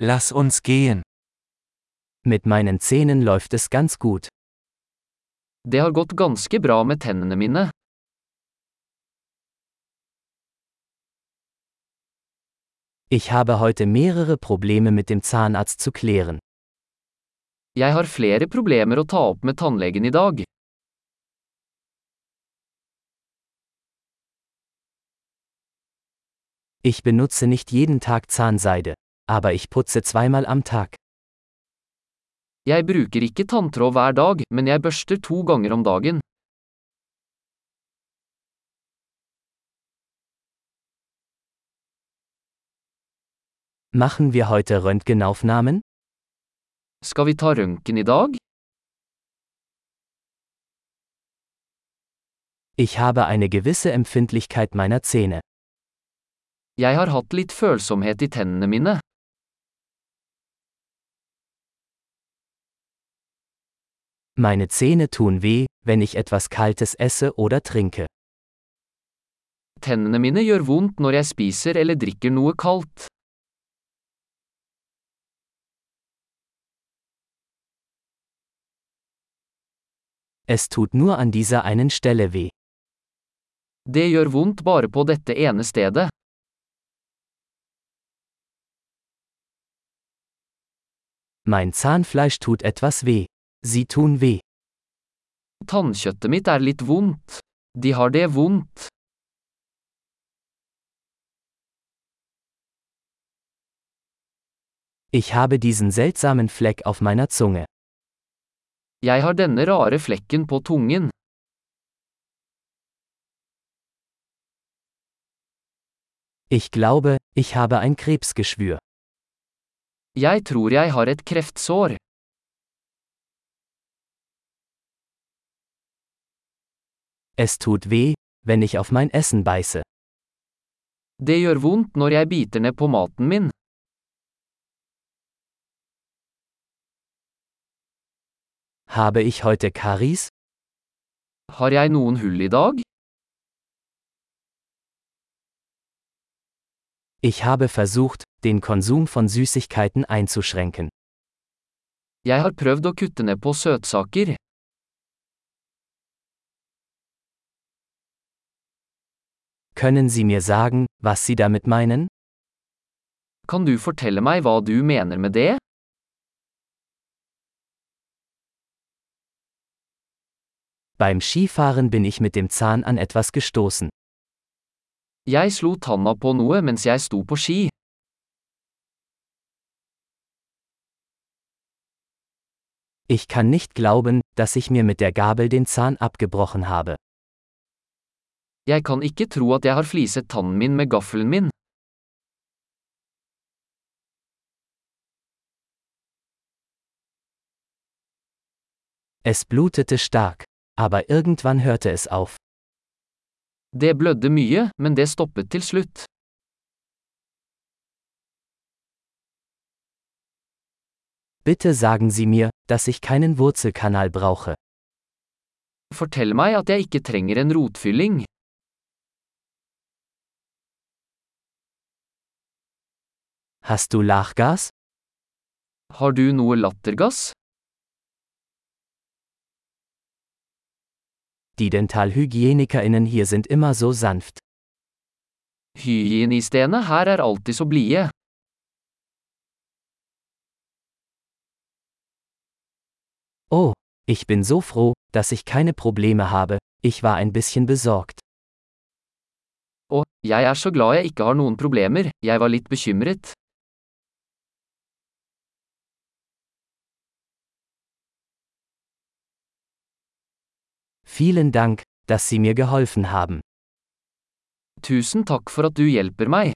Lass uns gehen. Mit meinen Zähnen läuft es ganz gut. Det har gått ganske bra med tennene mine. Ich habe heute mehrere Probleme mit dem Zahnarzt zu klären. Jeg har flere problemer å ta opp med tannlegen i dag. Ich benutze nicht jeden Tag Zahnseide, aber ich putze zweimal am Tag. Jeg bruker ikke tanntråd hver dag, men jeg børster to ganger om dagen. Machen wir heute Röntgenaufnahmen? Skal vi ta røntgen i dag? Ich habe eine gewisse Empfindlichkeit meiner Zähne. Jeg har hatt litt følsomhet i tennene mine. Meine Zähne tun weh, wenn ich etwas Kaltes esse oder trinke. Tennene mine gjør vondt når jeg spiser eller drikker noe kaldt. Es tut nur an dieser einen Stelle weh. Det gjør vondt bare på dette ene stedet. Mein Zahnfleisch tut etwas weh. Sie tun weh. Tannkjøttet mitt er litt vondt. De har det vondt. Ich habe diesen seltsamen Fleck auf meiner Zunge. Jeg har denne rare flekken på tungen. Ich glaube, ich habe ein Krebsgeschwür. Jeg tror jeg har et kreftsår. Es tut weh, wenn ich auf mein Essen beiße. Det gjør vondt når jeg biter ned på maten min. Habe ich heute Karies? Har jeg noen hull i dag? Ich habe versucht, den Konsum von Süßigkeiten einzuschränken. Jeg har prøvd å kutte ned på søtsaker. Können Sie mir sagen, was Sie damit meinen? Kan du fortelle meg hva du mener med det? Beim Skifahren bin ich mit dem Zahn an etwas gestoßen. Jeg slo tanna på noe mens jeg sto på ski. Ich kann nicht glauben, dass ich mir mit der Gabel den Zahn abgebrochen habe. Jeg kan ikke tro at jeg har fliset tannen min med gaffelen min. Es blutete stark, aber irgendwann hörte es auf. Det blødde mye, men det stoppet til slutt. Bitte sagen Sie mir, dass ich keinen Wurzelkanal brauche. Fortell meg at jeg ikke trenger en rotfylling. Hast du Lachgas? Har du noe lattergass? Die Dentalhygienikerinnen hier sind immer so sanft. Hygienistene her er alltid så blide. Oh, ich bin so froh, dass ich keine Probleme habe, ich war ein bisschen besorgt. Og, jeg er så glad jeg ikke har noen problemer, jeg var litt bekymret. Vielen Dank, dass Sie mir geholfen haben. Tusen takk for du hjelper.